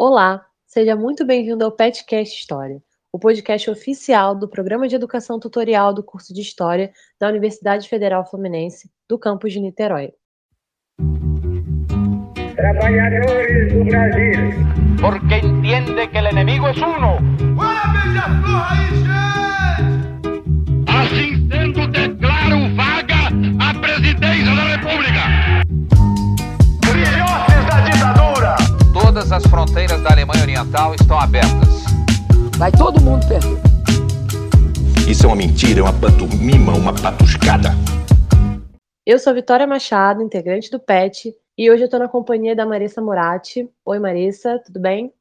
Olá, seja muito bem-vindo ao Petcast História, o podcast oficial do Programa de Educação Tutorial do curso de História da Universidade Federal Fluminense, do campus de Niterói. Trabalhadores do Brasil. Porque entende que o inimigo é uno. Assim as fronteiras da Alemanha Oriental estão abertas. Vai todo mundo perder. Isso é uma mentira, é uma pantomima, uma patuscada. Eu sou Vitória Machado, integrante do PET, e hoje eu estou na companhia da Marissa Moratti. Oi, Marissa, tudo bem?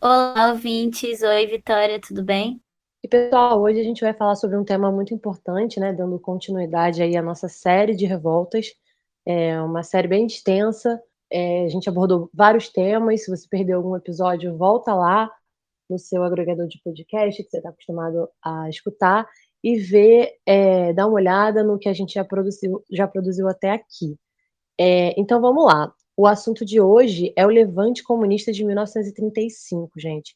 Olá, ouvintes. Oi, Vitória, tudo bem? E pessoal, hoje a gente vai falar sobre um tema muito importante, né, dando continuidade aí à nossa série de revoltas. É uma série bem extensa. É, a gente abordou vários temas. Se você perdeu algum episódio, volta lá no seu agregador de podcast que você está acostumado a escutar e ver, é, uma olhada no que a gente já produziu, já produziu até aqui. É, então vamos lá. O assunto de hoje é o Levante Comunista de 1935, gente.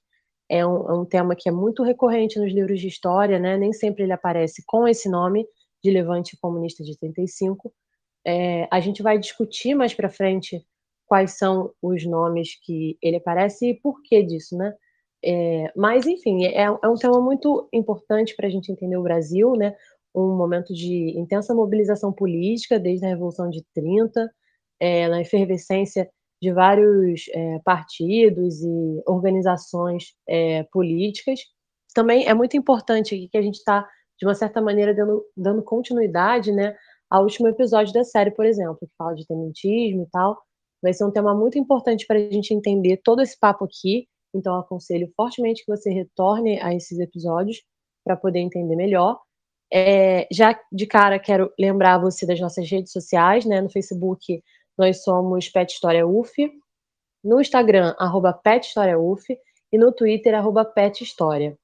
É um, é um, tema que é muito recorrente nos livros de história, né? Nem sempre ele aparece com esse nome de Levante Comunista de 35. É, a gente vai discutir mais para frente quais são os nomes que ele aparece e por que disso, né? É, mas, enfim, é, é, um tema muito importante para a gente entender o Brasil, né? Um momento de intensa mobilização política desde a Revolução de 30, é, na efervescência de vários é, partidos e organizações é, políticas. Também é muito importante que a gente está, de uma certa maneira, dando, dando continuidade né, ao último episódio da série, por exemplo, que fala de tenentismo e tal. Vai ser um tema muito importante para a gente entender todo esse papo aqui então, aconselho fortemente que você retorne a esses episódios para poder entender melhor. É, já de cara, quero lembrar você das nossas redes sociais, né? No Facebook, nós somos Pet História UF, no Instagram, arroba Pet História UF, e no Twitter, arroba Pet História.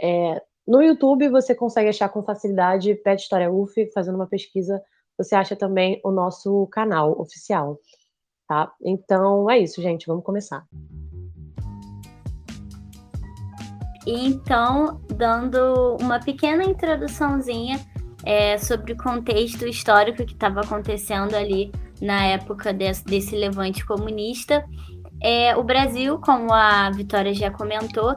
É, no YouTube, você consegue achar com facilidade Pet História UF, fazendo uma pesquisa, você acha também o nosso canal oficial, tá? Então, é isso, gente, vamos começar. então, dando uma pequena introduçãozinha é, sobre o contexto histórico que estava acontecendo ali na época desse, desse levante comunista. É, o Brasil, como a Vitória já comentou,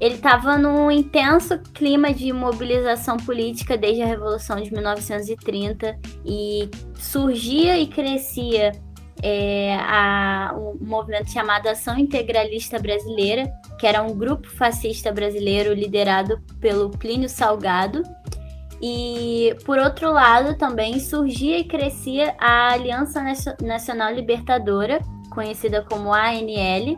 ele estava num intenso clima de mobilização política desde a Revolução de 1930 e surgia e crescia é, a, um movimento chamado Ação Integralista Brasileira, que era um grupo fascista brasileiro liderado pelo Plínio Salgado. E, por outro lado, também surgia e crescia a Aliança Nacional Libertadora, conhecida como ANL,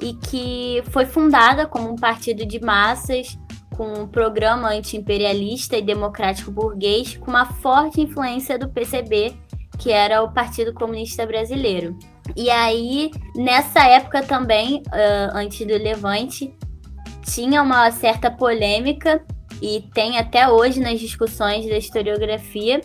e que foi fundada como um partido de massas com um programa anti-imperialista e democrático burguês, com uma forte influência do PCB, que era o Partido Comunista Brasileiro. E aí, nessa época também, uh, antes do Levante, tinha uma certa polêmica, e tem até hoje nas discussões da historiografia,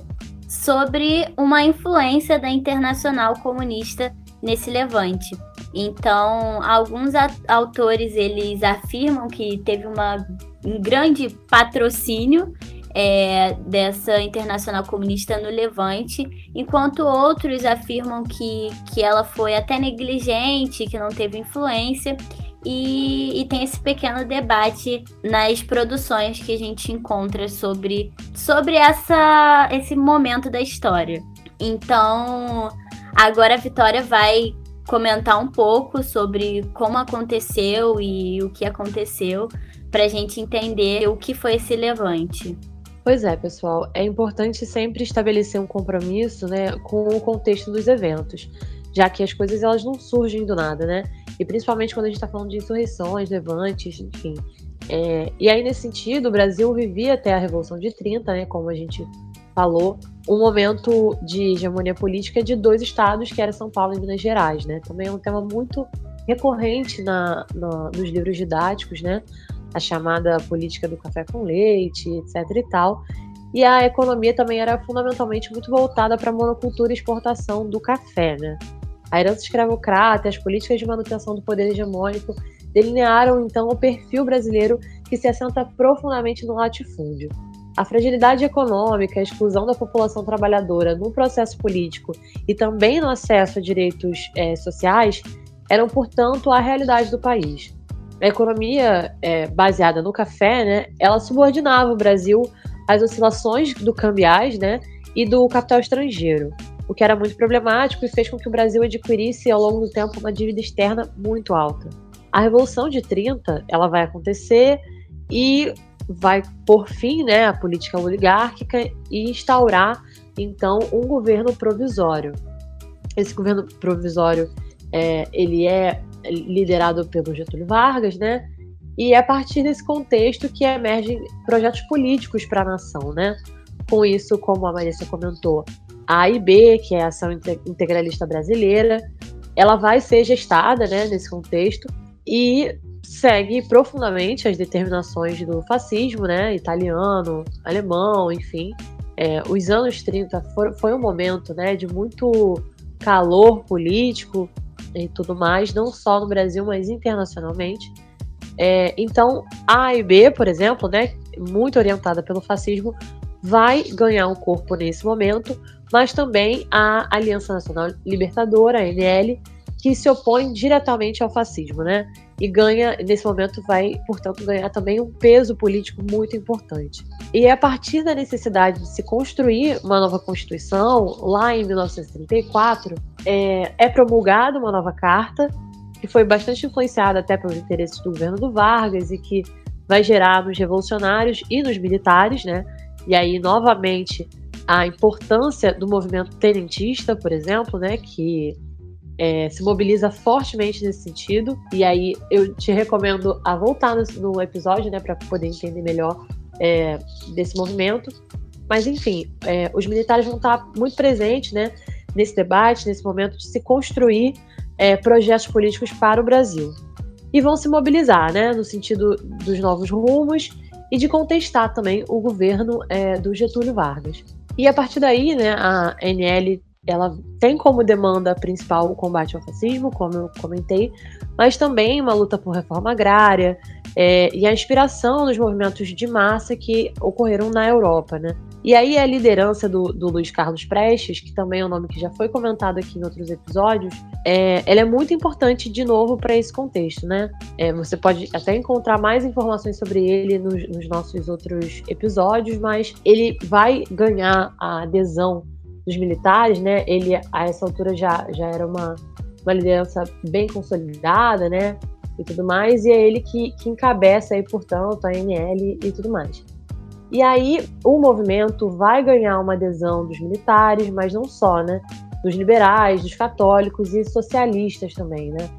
sobre uma influência da Internacional Comunista nesse levante. Então, alguns autores eles afirmam que teve uma, um grande patrocínio é, dessa internacional comunista no Levante, enquanto outros afirmam que, que ela foi até negligente, que não teve influência. E, e, tem esse pequeno debate nas produções que a gente encontra sobre, sobre essa, esse momento da história. Então, agora a Vitória vai comentar um pouco sobre como aconteceu e o que aconteceu para a gente entender o que foi esse levante. Pois é, pessoal, é importante sempre estabelecer um compromisso, né, com o contexto dos eventos, já que as coisas elas não surgem do nada, né? E principalmente quando a gente está falando de insurreições, levantes, enfim. É, e aí, nesse sentido, o Brasil vivia até a Revolução de 30, né, como a gente falou, um momento de hegemonia política de dois estados, que era São Paulo e Minas Gerais, né? Também é um tema muito recorrente na, na nos livros didáticos, né? A chamada política do café com leite, etc. e tal. E a economia também era fundamentalmente muito voltada para a monocultura e exportação do café, né? A herança escravocrata e as políticas de manutenção do poder hegemônico delinearam então o perfil brasileiro que se assenta profundamente no latifúndio. A fragilidade econômica, a exclusão da população trabalhadora no processo político e também no acesso a direitos é, sociais eram, portanto, a realidade do país. A economia é, baseada no café, né, ela subordinava o Brasil às oscilações do cambiais né, e do capital estrangeiro o que era muito problemático e fez com que o Brasil adquirisse ao longo do tempo uma dívida externa muito alta. A Revolução de 30, ela vai acontecer e vai por fim, né, a política oligárquica e instaurar então um governo provisório. Esse governo provisório é, ele é liderado pelo Getúlio Vargas, né? E é a partir desse contexto que emergem projetos políticos para a nação, né? Com isso, como a Marissa comentou, a AIB, que é a Ação Integralista Brasileira, ela vai ser gestada né, nesse contexto e segue profundamente as determinações do fascismo, né, italiano, alemão, enfim. É, os anos 30 for, foi um momento né, de muito calor político e tudo mais, não só no Brasil, mas internacionalmente. É, então, a AIB, por exemplo, né, muito orientada pelo fascismo, vai ganhar um corpo nesse momento, mas também a Aliança Nacional Libertadora, a que se opõe diretamente ao fascismo, né? E ganha, nesse momento, vai, portanto, ganhar também um peso político muito importante. E é a partir da necessidade de se construir uma nova Constituição, lá em 1934, é, é promulgada uma nova carta, que foi bastante influenciada até pelos interesses do governo do Vargas e que vai gerar nos revolucionários e nos militares, né? E aí, novamente, a importância do movimento tenentista, por exemplo, né, que é, se mobiliza fortemente nesse sentido. E aí eu te recomendo a voltar no, no episódio, né, para poder entender melhor é, desse movimento. Mas enfim, é, os militares vão estar muito presentes, né, nesse debate, nesse momento de se construir é, projetos políticos para o Brasil. E vão se mobilizar, né, no sentido dos novos rumos e de contestar também o governo é, do Getúlio Vargas. E a partir daí, né, a NL ela tem como demanda principal o combate ao fascismo, como eu comentei, mas também uma luta por reforma agrária é, e a inspiração nos movimentos de massa que ocorreram na Europa, né? E aí a liderança do, do Luiz Carlos Prestes, que também é um nome que já foi comentado aqui em outros episódios, é, ela é muito importante de novo para esse contexto, né? É, você pode até encontrar mais informações sobre ele nos, nos nossos outros episódios, mas ele vai ganhar a adesão dos militares, né? Ele a essa altura já, já era uma, uma liderança bem consolidada, né? E tudo mais, e é ele que, que encabeça aí, portanto, a ANL e tudo mais. E aí o movimento vai ganhar uma adesão dos militares, mas não só, né? Dos liberais, dos católicos e socialistas também, né?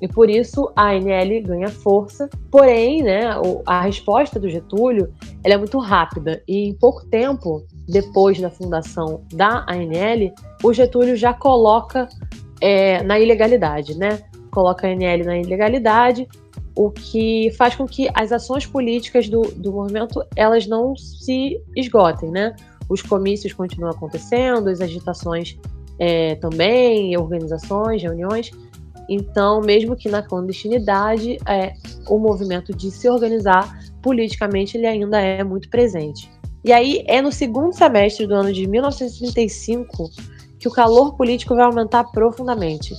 E por isso a ANL ganha força. Porém, né, a resposta do Getúlio ela é muito rápida. E em pouco tempo, depois da fundação da ANL, o Getúlio já coloca é, na ilegalidade, né? Coloca a ANL na ilegalidade, o que faz com que as ações políticas do, do movimento elas não se esgotem, né? Os comícios continuam acontecendo, as agitações é, também, organizações, reuniões. Então, mesmo que na clandestinidade, é, o movimento de se organizar politicamente ele ainda é muito presente. E aí é no segundo semestre do ano de 1935 que o calor político vai aumentar profundamente.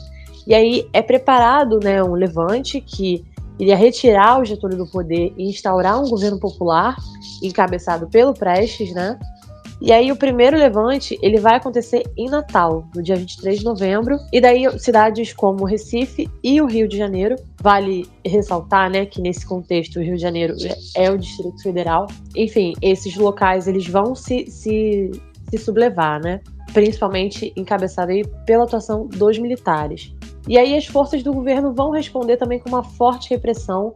E aí é preparado né, um levante que iria retirar o Getúlio do poder e instaurar um governo popular encabeçado pelo Prestes, né? E aí o primeiro levante, ele vai acontecer em Natal, no dia 23 de novembro, e daí cidades como Recife e o Rio de Janeiro, vale ressaltar, né, que nesse contexto o Rio de Janeiro é o Distrito Federal. Enfim, esses locais eles vão se, se, se sublevar, né? Principalmente encabeçado aí pela atuação dos militares. E aí as forças do governo vão responder também com uma forte repressão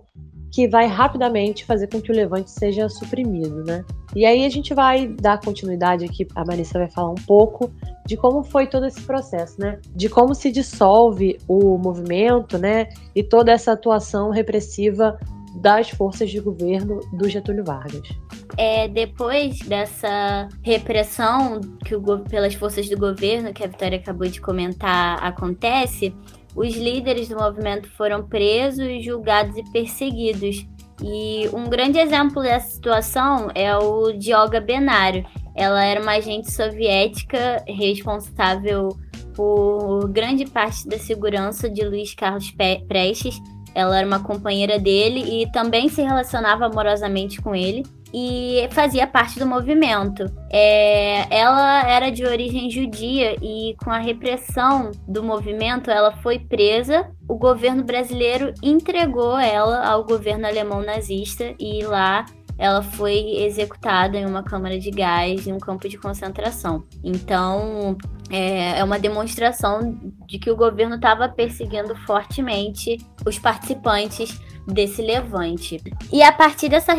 que vai rapidamente fazer com que o levante seja suprimido, né? E aí a gente vai dar continuidade aqui, a Marissa vai falar um pouco de como foi todo esse processo, né? De como se dissolve o movimento, né? E toda essa atuação repressiva das forças de governo do Getúlio Vargas. É, depois dessa repressão que o, pelas forças do governo, que a Vitória acabou de comentar, acontece, os líderes do movimento foram presos, julgados e perseguidos. E um grande exemplo dessa situação é o de Olga Benário. Ela era uma agente soviética responsável por grande parte da segurança de Luiz Carlos Prestes. Ela era uma companheira dele e também se relacionava amorosamente com ele e fazia parte do movimento. É, ela era de origem judia e, com a repressão do movimento, ela foi presa. O governo brasileiro entregou ela ao governo alemão nazista e lá ela foi executada em uma câmara de gás em um campo de concentração. Então, é, é uma demonstração de que o governo estava perseguindo fortemente os participantes desse levante. E a partir dessa,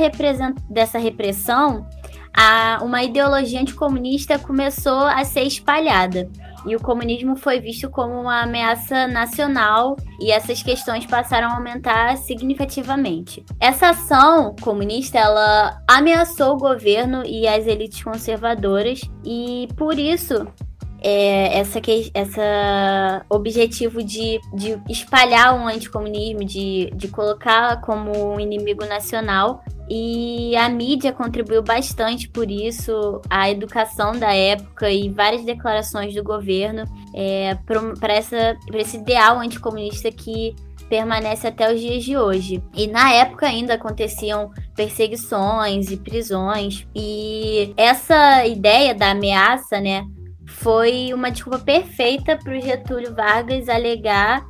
dessa repressão, a, uma ideologia anticomunista começou a ser espalhada. E o comunismo foi visto como uma ameaça nacional e essas questões passaram a aumentar significativamente. Essa ação comunista, ela ameaçou o governo e as elites conservadoras e por isso é, essa, essa objetivo de, de espalhar um anticomunismo, de, de colocar como um inimigo nacional. E a mídia contribuiu bastante por isso, a educação da época e várias declarações do governo é, para esse ideal anticomunista que permanece até os dias de hoje. E na época ainda aconteciam perseguições e prisões. E essa ideia da ameaça, né, foi uma desculpa perfeita para o Getúlio Vargas alegar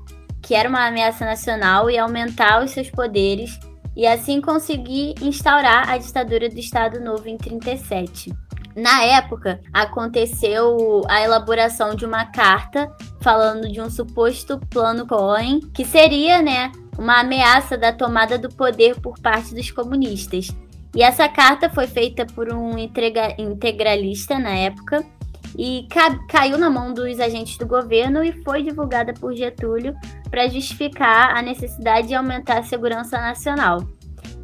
que era uma ameaça nacional e aumentar os seus poderes e assim conseguir instaurar a ditadura do Estado Novo em 37. Na época, aconteceu a elaboração de uma carta falando de um suposto plano Cohen, que seria, né, uma ameaça da tomada do poder por parte dos comunistas. E essa carta foi feita por um integralista na época, e ca caiu na mão dos agentes do governo e foi divulgada por Getúlio para justificar a necessidade de aumentar a segurança nacional.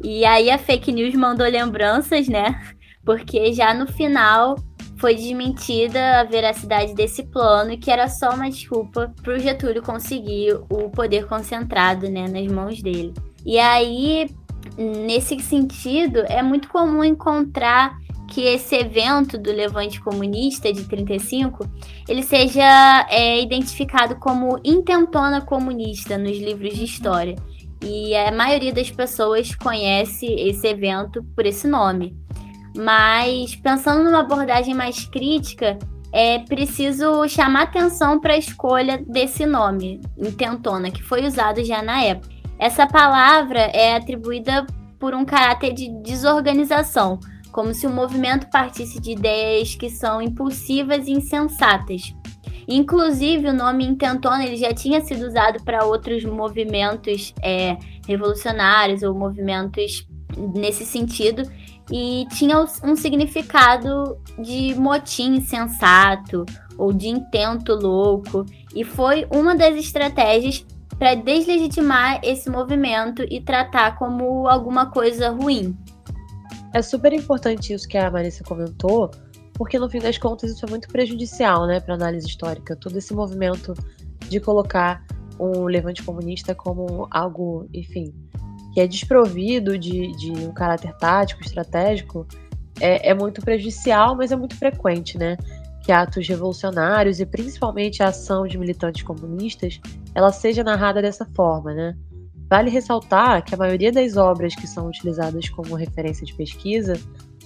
E aí a fake news mandou lembranças, né? Porque já no final foi desmentida a veracidade desse plano e que era só uma desculpa para o Getúlio conseguir o poder concentrado né, nas mãos dele. E aí, nesse sentido, é muito comum encontrar que esse evento do levante comunista de 35 ele seja é, identificado como intentona comunista nos livros de história. E a maioria das pessoas conhece esse evento por esse nome. Mas pensando numa abordagem mais crítica, é preciso chamar atenção para a escolha desse nome, intentona, que foi usado já na época. Essa palavra é atribuída por um caráter de desorganização, como se o movimento partisse de ideias que são impulsivas e insensatas. Inclusive, o nome intentona ele já tinha sido usado para outros movimentos é, revolucionários ou movimentos nesse sentido e tinha um significado de motim insensato ou de intento louco e foi uma das estratégias para deslegitimar esse movimento e tratar como alguma coisa ruim. É super importante isso que a Marissa comentou, porque no fim das contas isso é muito prejudicial, né, para análise histórica. Todo esse movimento de colocar um levante comunista como algo, enfim, que é desprovido de, de um caráter tático, estratégico, é, é muito prejudicial, mas é muito frequente, né? Que atos revolucionários e principalmente a ação de militantes comunistas, ela seja narrada dessa forma, né? Vale ressaltar que a maioria das obras que são utilizadas como referência de pesquisa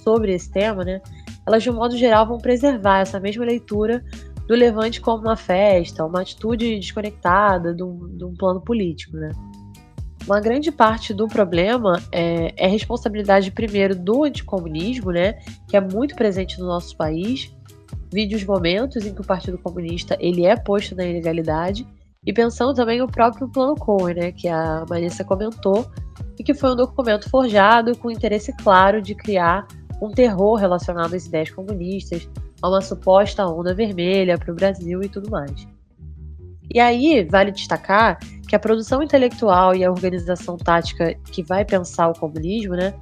sobre esse tema, né, elas de um modo geral vão preservar essa mesma leitura do levante como uma festa, uma atitude desconectada de um, de um plano político, né. Uma grande parte do problema é, é responsabilidade primeiro do anticomunismo, né, que é muito presente no nosso país, vide os momentos em que o Partido Comunista ele é posto na ilegalidade e pensando também o próprio Plano Cohen, né, que a Marissa comentou, e que foi um documento forjado com interesse claro de criar um terror relacionado às ideias comunistas, a uma suposta onda vermelha para o Brasil e tudo mais. E aí, vale destacar que a produção intelectual e a organização tática que vai pensar o comunismo, né,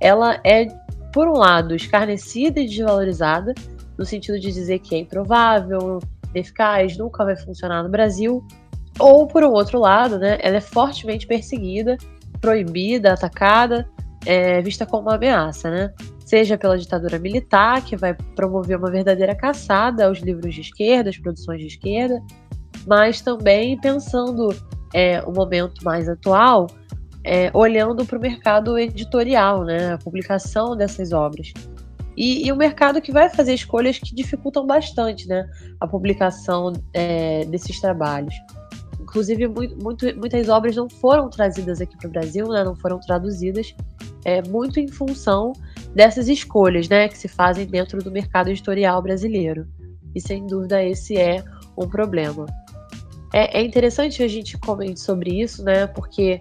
ela é, por um lado, escarnecida e desvalorizada, no sentido de dizer que é improvável, ineficaz, nunca vai funcionar no Brasil, ou, por um outro lado, né, ela é fortemente perseguida, proibida, atacada, é, vista como uma ameaça, né? Seja pela ditadura militar, que vai promover uma verdadeira caçada aos livros de esquerda, às produções de esquerda, mas também pensando é, o momento mais atual, é, olhando para o mercado editorial, né, a publicação dessas obras. E, e, o mercado que vai fazer escolhas que dificultam bastante né, a publicação é, desses trabalhos. Inclusive, muito, muito, muitas obras não foram trazidas aqui para o Brasil, né, não foram traduzidas, é, muito em função dessas escolhas né, que se fazem dentro do mercado editorial brasileiro. E sem dúvida esse é um problema. É, é interessante a gente comente sobre isso, né? Porque,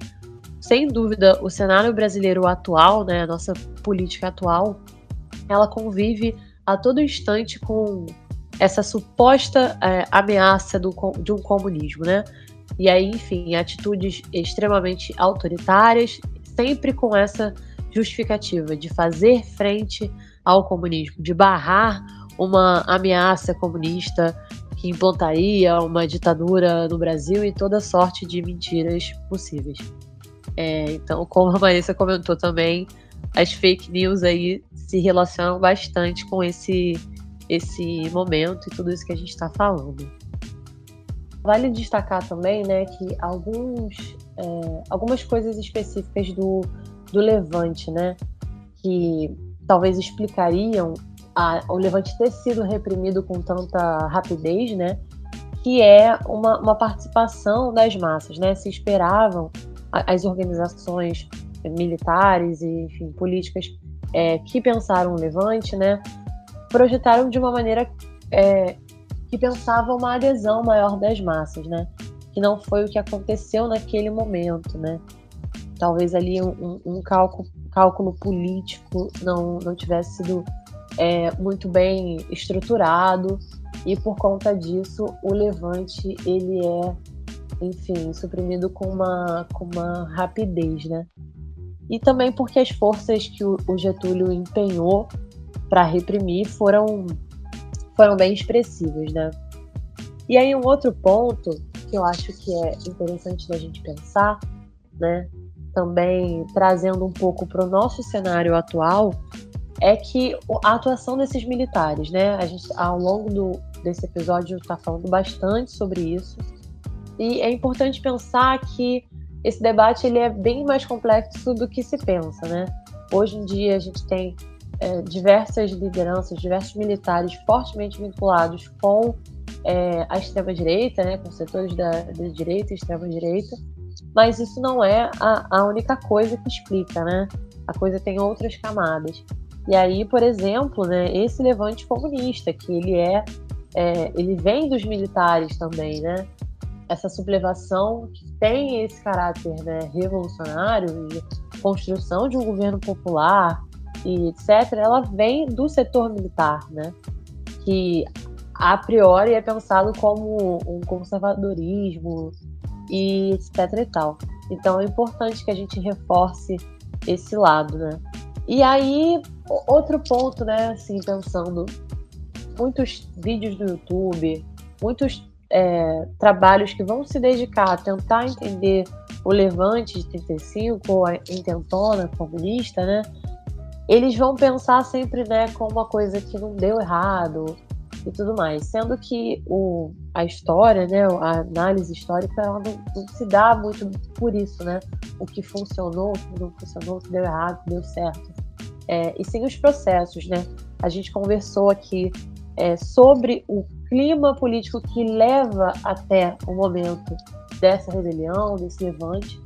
sem dúvida, o cenário brasileiro atual, né, a nossa política atual, ela convive a todo instante com essa suposta é, ameaça do, de um comunismo, né? E aí, enfim, atitudes extremamente autoritárias, sempre com essa justificativa de fazer frente ao comunismo, de barrar uma ameaça comunista que implantaria uma ditadura no Brasil e toda sorte de mentiras possíveis. É, então, como a Marissa comentou também, as fake news aí se relacionam bastante com esse, esse momento e tudo isso que a gente está falando. Vale destacar também né, que alguns, é, algumas coisas específicas do, do Levante, né, que talvez explicariam a, o Levante ter sido reprimido com tanta rapidez, né? Que é uma, uma participação das massas, né? Se esperavam as organizações militares e, enfim, políticas é, que pensaram o Levante, né? Projetaram de uma maneira é, que pensava uma adesão maior das massas, né? Que não foi o que aconteceu naquele momento, né? Talvez ali um, um cálculo, cálculo político não, não tivesse sido é, muito bem estruturado e por conta disso o levante ele é, enfim, suprimido com uma, com uma rapidez, né? E também porque as forças que o, o Getúlio empenhou para reprimir foram, foram bem expressivas, né? E aí um outro ponto que eu acho que é interessante da gente pensar, né? Também trazendo um pouco para o nosso cenário atual, é que a atuação desses militares, né? A gente, ao longo do, desse episódio, está falando bastante sobre isso. E é importante pensar que esse debate ele é bem mais complexo do que se pensa, né? Hoje em dia a gente tem é, diversas lideranças, diversos militares fortemente vinculados com é, a extrema-direita, né, com setores da, da direita e extrema-direita, mas isso não é a, a única coisa que explica, né? A coisa tem outras camadas. E aí, por exemplo, né, esse levante comunista, que ele é, é, ele vem dos militares também, né? Essa sublevação que tem esse caráter né, revolucionário de construção de um governo popular e etc., ela vem do setor militar, né? Que a priori é pensado como um conservadorismo e etc e tal. Então é importante que a gente reforce esse lado, né? E aí, outro ponto, né, assim, pensando, muitos vídeos do YouTube, muitos é, trabalhos que vão se dedicar a tentar entender o levante de 35, ou a intentona comunista, né, eles vão pensar sempre, né, como uma coisa que não deu errado e tudo mais, sendo que o, a história, né, a análise histórica, ela não, não se dá muito por isso, né, o que funcionou, o que não funcionou, o que deu errado, o que deu certo é, e sim os processos, né? A gente conversou aqui é, sobre o clima político que leva até o momento dessa rebelião, desse levante.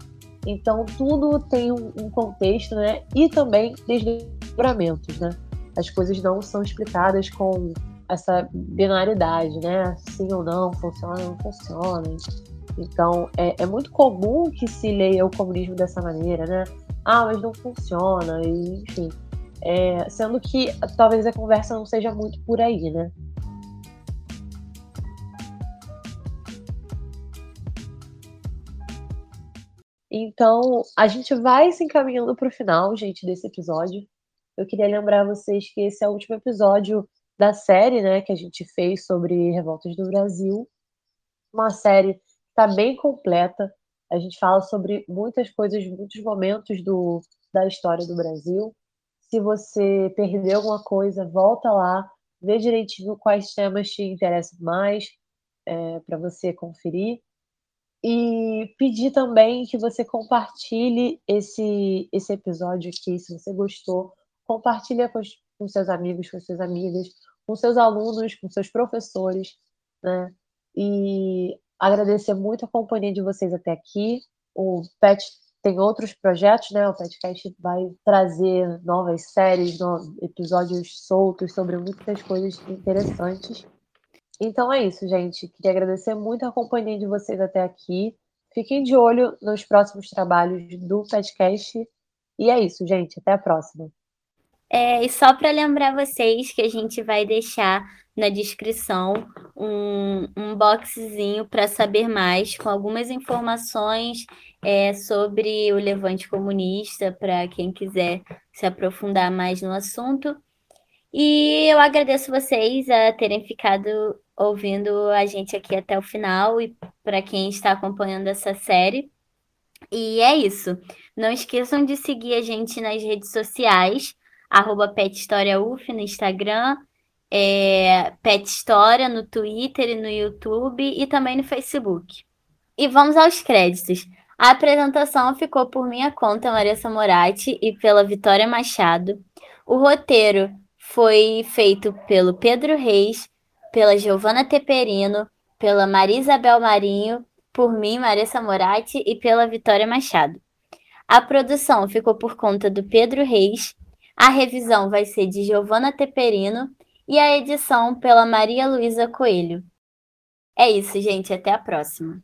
Então, tudo tem um, contexto, né? E também desdobramentos, né? As coisas não são explicadas com essa binaridade, né? Sim ou não, funciona ou não funciona. Então, é, é muito comum que se leia o comunismo dessa maneira, né? Ah, mas não funciona, e, enfim. É, sendo que talvez a conversa não seja muito por aí, né? Então, a gente vai se encaminhando para o final, gente, desse episódio. Eu queria lembrar vocês que esse é o último episódio da série, né, que a gente fez sobre revoltas do Brasil. Uma série que está bem completa. A gente fala sobre muitas coisas, muitos momentos do, da história do Brasil. Se você perdeu alguma coisa, volta lá, vê direitinho quais temas te interessam mais é, para você conferir e pedir também que você compartilhe esse, esse episódio aqui, se você gostou, compartilhe com, com seus amigos, com suas amigas, com seus alunos, com seus professores, né? E agradecer muito a companhia de vocês até aqui. O PET tem outros projetos, né? O PetCast vai trazer novas séries, novos episódios soltos sobre muitas coisas interessantes. Então é isso, gente. Queria agradecer muito a companhia de vocês até aqui. Fiquem de olho nos próximos trabalhos do podcast. E é isso, gente. Até a próxima. É, e só para lembrar vocês que a gente vai deixar na descrição um, um boxzinho para saber mais, com algumas informações é, sobre o levante comunista, para quem quiser se aprofundar mais no assunto. E eu agradeço vocês a terem ficado ouvindo a gente aqui até o final e para quem está acompanhando essa série. E é isso. Não esqueçam de seguir a gente nas redes sociais, arroba PetHistóriaUF no Instagram, é, Pet História no Twitter e no YouTube e também no Facebook. E vamos aos créditos. A apresentação ficou por minha conta, Maria Samorati, e pela Vitória Machado. O roteiro foi feito pelo Pedro Reis pela Giovana Teperino, pela Maria Isabel Marinho, por mim, Marissa Morati e pela Vitória Machado. A produção ficou por conta do Pedro Reis, a revisão vai ser de Giovana Teperino e a edição pela Maria Luísa Coelho. É isso, gente. Até a próxima.